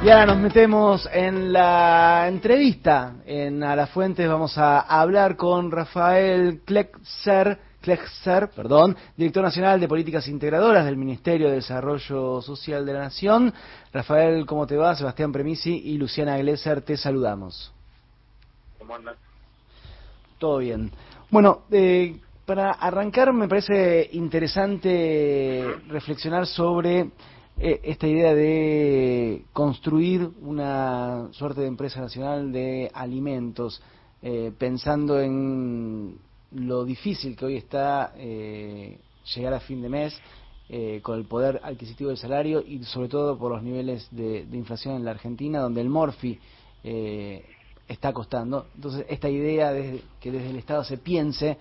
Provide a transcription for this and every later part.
Y ahora nos metemos en la entrevista en A las Fuentes. Vamos a hablar con Rafael Klexer, Klexer, perdón, director nacional de políticas integradoras del Ministerio de Desarrollo Social de la Nación. Rafael, ¿cómo te va? Sebastián Premisi y Luciana Glesser, te saludamos. ¿Cómo andas? Todo bien. Bueno, eh, para arrancar me parece interesante reflexionar sobre eh, esta idea de construir una suerte de empresa nacional de alimentos, eh, pensando en lo difícil que hoy está eh, llegar a fin de mes con el poder adquisitivo del salario y sobre todo por los niveles de, inflación en la Argentina, donde el Morfi está costando. Entonces, esta idea de que desde el Estado se piense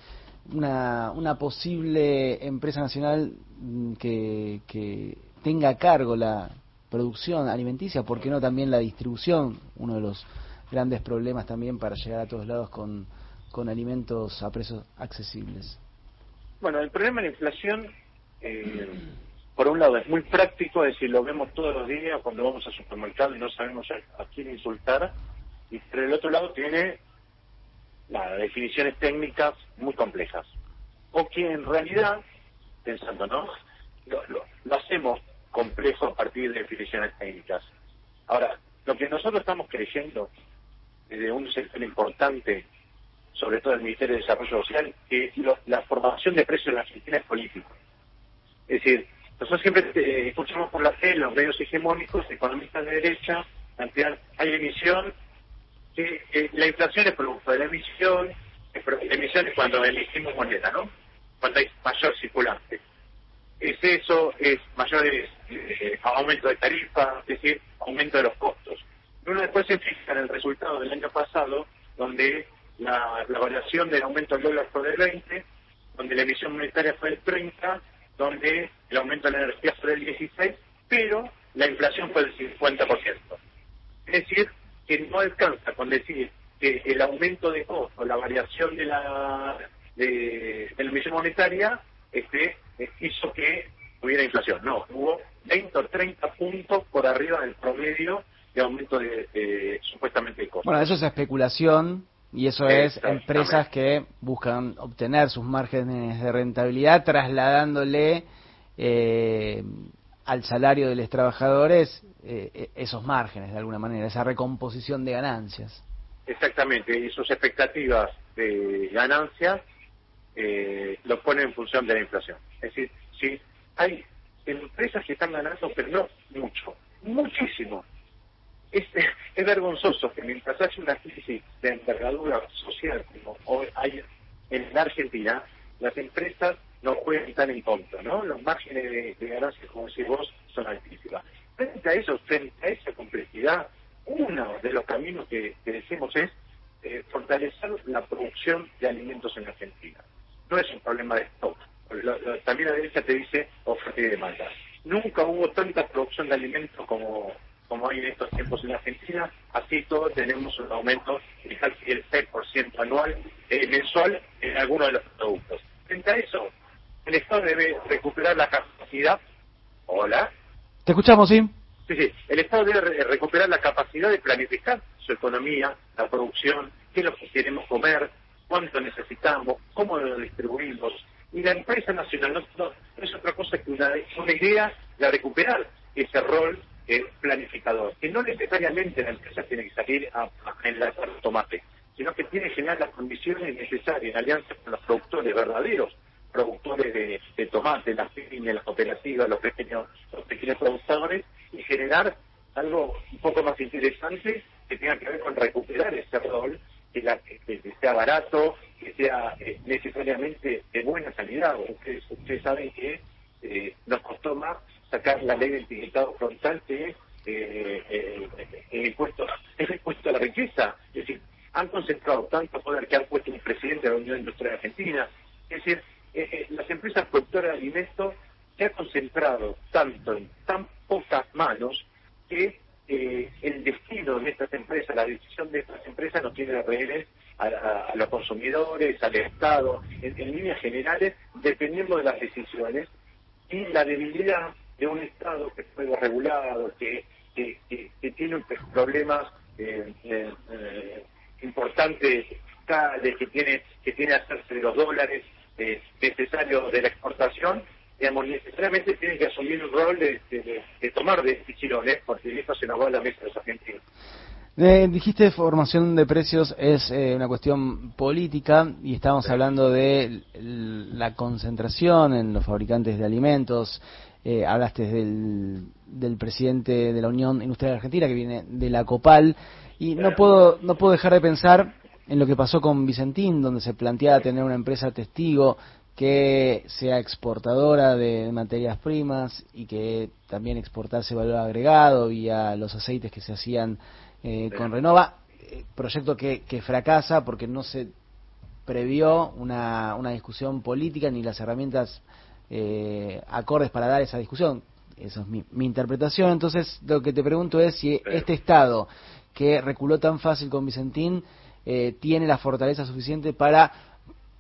una, una posible empresa nacional mm, que, que tenga a cargo la producción alimenticia, ¿por qué no también la distribución? Uno de los grandes problemas también para llegar a todos lados con, con alimentos a precios accesibles. Bueno, el problema de la inflación, eh, por un lado, es muy práctico, es decir, lo vemos todos los días cuando vamos al supermercado y no sabemos a, quién insultar, y por el otro lado tiene las definiciones técnicas muy complejas, o que en realidad, pensando, ¿no? lo hacemos complejo a partir de definiciones técnicas. Ahora, lo que nosotros estamos creyendo desde un sector importante, sobre todo el Ministerio de Desarrollo Social, que la formación de precios en la Argentina es política. Es decir, nosotros siempre eh, escuchamos por la tele, los medios hegemónicos, economistas de derecha, plantear, hay emisión, que la inflación es producto de la emisión, la emisión es cuando emitimos moneda, ¿no? Cuando hay mayor circulante es eso, es mayores eh, aumento de tarifa, es decir, aumento de los costos. Uno después se fija en el resultado del año pasado, donde la, variación del aumento del dólar fue del 20, donde la emisión monetaria fue del 30, donde el aumento de la energía fue del 16, pero la inflación fue del 50%. Es decir, que no alcanza con decir que el aumento de costo, la variación de la, de la emisión monetaria, este, hizo que hubiera inflación. No, hubo 20 o 30 puntos por arriba del promedio de aumento de, supuestamente de costos. Bueno, eso es especulación y eso es empresas que buscan obtener sus márgenes de rentabilidad trasladándole eh, al salario de los trabajadores eh, esos márgenes de alguna manera, esa recomposición de ganancias. Exactamente, y sus expectativas de ganancias eh, lo pone en función de la inflación. Es decir, si hay empresas que están ganando, pero no mucho, muchísimo. Es, es vergonzoso que mientras hay una crisis de envergadura social como hoy hay en Argentina, las empresas no juegan tan en contra, ¿no? Los márgenes de, ganancias, como decís vos, son altísimas. Frente a eso, frente a esa complejidad, uno de los caminos que, decimos es eh, fortalecer la producción de alimentos en Argentina no es un problema de stock. también la derecha te dice oferta y demanda. Nunca hubo tanta producción de alimentos como, como hay en estos tiempos en Argentina, así todos tenemos un aumento de casi el 6% anual, eh, mensual en algunos de los productos. Frente a eso, el Estado debe recuperar la capacidad. Hola. Te escuchamos, sí. Sí, sí. El Estado debe recuperar la capacidad de planificar su economía, la producción, qué es lo que queremos comer, cuánto necesitamos, cómo lo distribuimos. Y la empresa nacional no, es otra cosa que una, idea de recuperar ese rol eh, planificador, que no necesariamente la empresa tiene que salir a, generar tomate, sino que tiene que generar las condiciones necesarias en alianza con los productores verdaderos, productores de, tomate, las pymes, las cooperativas, los pequeños, los pequeños productores, y generar algo un poco más interesante que tenga que ver con recuperar ese rol que, sea barato, que sea eh, necesariamente de buena calidad. Ustedes, ustedes saben que eh, nos costó más sacar la ley del etiquetado frontal que eh, el, impuesto, el impuesto a la riqueza. Es decir, han concentrado tanto poder que han puesto un presidente de la Unión Industrial Argentina. Es decir, las empresas productoras de alimentos se han concentrado tanto en tan pocas manos que eh, el destino de estas empresas, la decisión de estas empresas no tiene rehenes a, los consumidores, al Estado, en, líneas generales, dependiendo de las decisiones y la debilidad de un Estado que fue regulado, que, que, tiene problemas importantes que tiene que tiene hacerse los dólares necesarios de la exportación digamos, necesariamente tiene que asumir un rol de, tomar decisiones, porque eso se nos va a la mesa de los argentinos. Eh, dijiste formación de precios es eh, una cuestión política y estábamos hablando de la concentración en los fabricantes de alimentos. Eh, hablaste del, del presidente de la Unión Industrial Argentina que viene de la Copal y no puedo no puedo dejar de pensar en lo que pasó con Vicentín donde se planteaba tener una empresa testigo que sea exportadora de materias primas y que también exportase valor agregado vía los aceites que se hacían eh, con Renova, eh, proyecto que, que, fracasa porque no se previó una, una discusión política ni las herramientas eh, acordes para dar esa discusión. Esa es mi, mi interpretación. Entonces, lo que te pregunto es si este Estado que reculó tan fácil con Vicentín tiene la fortaleza suficiente para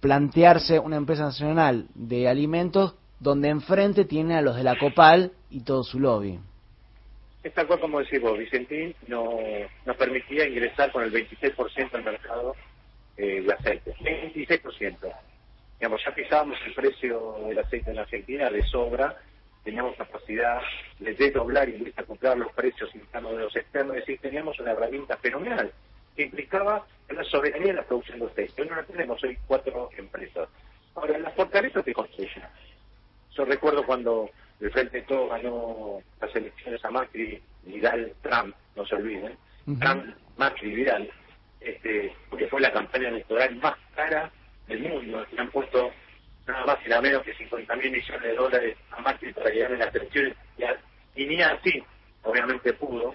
plantearse una empresa nacional de alimentos donde enfrente tiene a los de la Copal y todo su lobby. Es tal cual como decís vos, Vicentín no, nos permitía ingresar con el 26% al mercado eh, de aceite. 26%. Digamos, ya pisábamos el precio del aceite en Argentina de sobra, teníamos capacidad de desdoblar y de comprar los precios internos de los externos, es decir, teníamos una herramienta fenomenal que implicaba la soberanía de la producción de aceite. Hoy no la tenemos, hoy cuatro empresas. Ahora, las fortalezas se construyen. Yo recuerdo cuando el Frente de Todo ganó las elecciones a Macri, Vidal, Trump, no se olviden, Trump, Macri, Vidal, este, porque fue la campaña electoral más cara del mundo. Le han puesto nada más y nada menos que 50 mil millones de dólares a Macri para llegar a las elecciones y, y ni así, obviamente pudo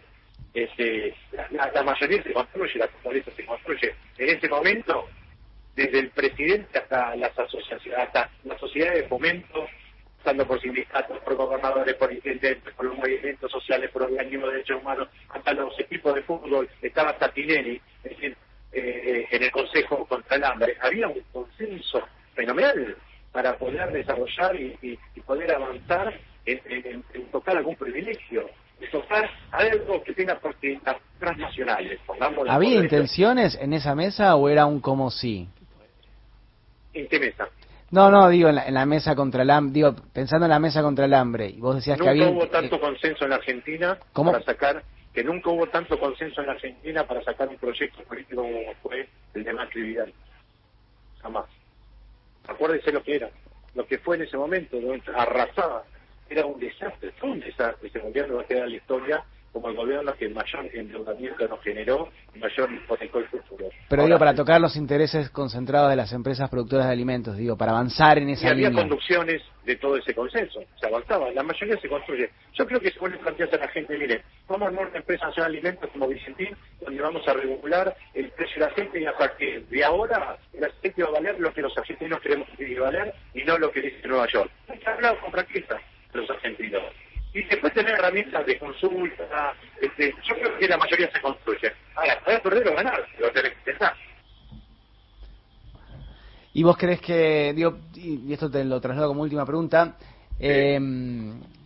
este, la, mayoría se construye, la fortaleza se construye. En ese momento, desde el presidente hasta las asociaciones, hasta la sociedad de fomento, pasando por sindicatos, por gobernadores, por intendentes, por los movimientos sociales, por organismos de derechos humanos, hasta los equipos de fútbol, estaba Tatinelli, es decir, eh, en el Consejo contra el Hambre. Había un consenso fenomenal para poder desarrollar y, poder avanzar en tocar algún privilegio tocar algo que tenga transnacionales. ¿Había intenciones en esa mesa o era un como sí? ¿En qué mesa? No, no, digo en la, mesa contra el hambre, digo pensando en la mesa contra el hambre. Y vos decías nunca que había. hubo tanto consenso en la Argentina para sacar que nunca hubo tanto consenso en la Argentina para sacar un proyecto político como fue el de Macri Vidal. Jamás. Acuérdese lo que era, lo que fue en ese momento, arrasaba era un desastre, fue un desastre. Ese gobierno va a quedar en la historia como el gobierno que mayor endeudamiento nos generó y mayor hipotecó el futuro. Pero digo, para tocar los intereses concentrados de las empresas productoras de alimentos, digo, para avanzar en esa y había conducciones de todo ese consenso, se avanzaba, la mayoría se construye. Yo creo que se vuelve plantearse a la gente, mire, vamos a armar una empresa nacional de alimentos como Vicentín, donde vamos a regular el precio del aceite y a partir de ahora el aceite va a valer lo que los argentinos queremos que valer y no lo que dice Nueva York. Hay que hablar con franqueza los argentinos. Y después tener herramientas de consulta, este, yo creo que la mayoría se construye. Ahora, puedes perder o ganar, pero tenés que pensar. ¿Y vos crees que, digo, y esto te lo traslado como última pregunta, eh,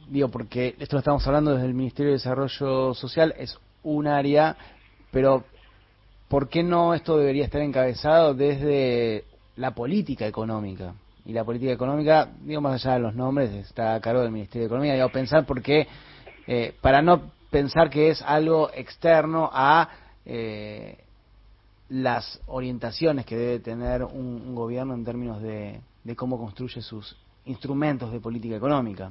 digo, porque esto lo estamos hablando desde el Ministerio de Desarrollo Social, es un área, pero ¿por qué no esto debería estar encabezado desde la política económica? Y la política económica, digo más allá de los nombres, está a cargo del Ministerio de Economía, digo, pensar porque, eh, para no pensar que es algo externo a eh, las orientaciones que debe tener un, gobierno en términos de, cómo construye sus instrumentos de política económica.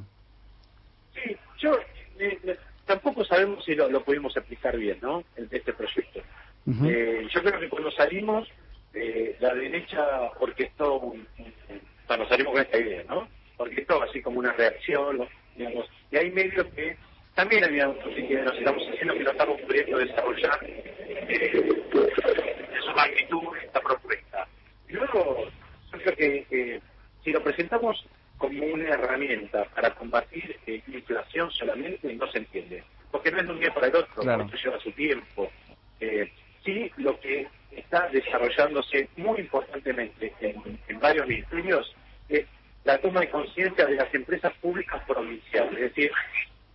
Sí, yo eh, tampoco sabemos si lo, pudimos aplicar bien, ¿no? Este proyecto. yo creo que cuando salimos, la derecha orquestó un o nos salimos con esta idea, ¿no? Porque esto así como una reacción, digamos, y hay medios que también había que nos estamos haciendo que no estamos pudiendo desarrollar eh, en su magnitud esta propuesta. Y luego, yo creo que si lo presentamos como una herramienta para combatir eh, inflación solamente, no se entiende. Porque no es de un día para el otro, claro. esto lleva su tiempo. Eh, sí, lo que está desarrollándose muy importantemente en, varios ministerios es la toma de conciencia de las empresas públicas provinciales. Es decir,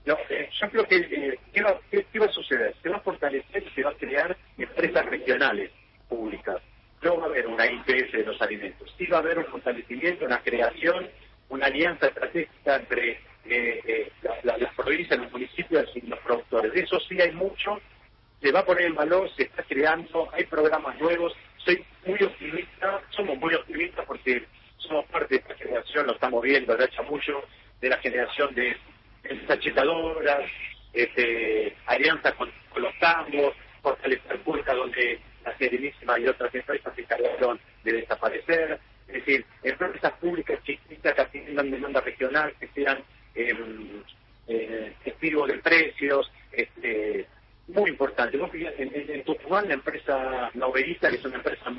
No, eh, yo creo que eh, ¿qué, va, qué, va, a suceder? Se va a fortalecer y se va a crear empresas regionales públicas. No va a haber una IPS de los alimentos. Sí va a haber un fortalecimiento, una creación, una alianza estratégica entre eh, las provincias, los municipios y los productores. De eso sí hay mucho. Se va a poner en valor, se está creando, hay programas nuevos. Soy muy optimista, somos muy optimistas porque somos parte de esta generación, lo estamos viendo, de mucho de la generación de sachetadoras, este, alianzas con, los tambos, fortalecer Pulca donde la Serenísima y otras empresas se encargaron de desaparecer. Es decir, empresas públicas chiquitas que atiendan demanda regional, que sean eh, eh, de precios, este, muy importante. En, en, Tucumán, la empresa Novelista, que es una empresa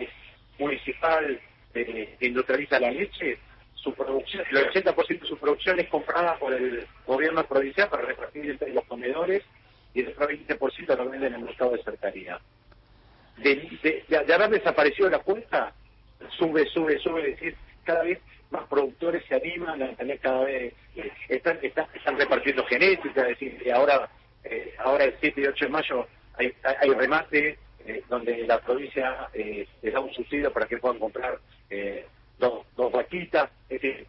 municipal eh, que industrializa la leche, su producción, el 80% de su producción es comprada por el gobierno provincial para repartir entre los comedores y el otro 20% lo venden en el mercado de cercanía. De, haber desaparecido la cuenta, sube, sube, sube, es decir, cada vez más productores se animan a tener cada vez, eh, están, están, repartiendo genética, es decir, ahora, eh, ahora el 7 y 8 de mayo hay, remate eh, donde la provincia les da un subsidio para que puedan comprar dos, dos vaquitas, es decir,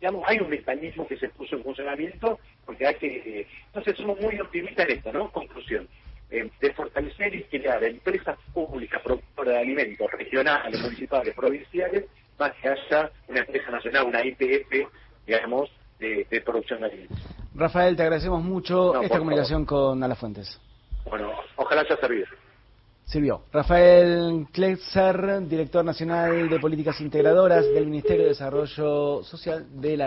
digamos, hay un mecanismo que se puso en funcionamiento porque hay que... Eh, entonces somos muy optimistas en esto, ¿no? Conclusión. Eh, de fortalecer y crear empresas públicas productoras de alimentos regionales, municipales, provinciales, más que haya una empresa nacional, una IPF, digamos, de, producción de alimentos. Rafael, te agradecemos mucho esta comunicación con Alafuentes. Bueno, ojalá haya servido. Sirvió. Rafael Klexer, director nacional de políticas integradoras del Ministerio de Desarrollo Social de la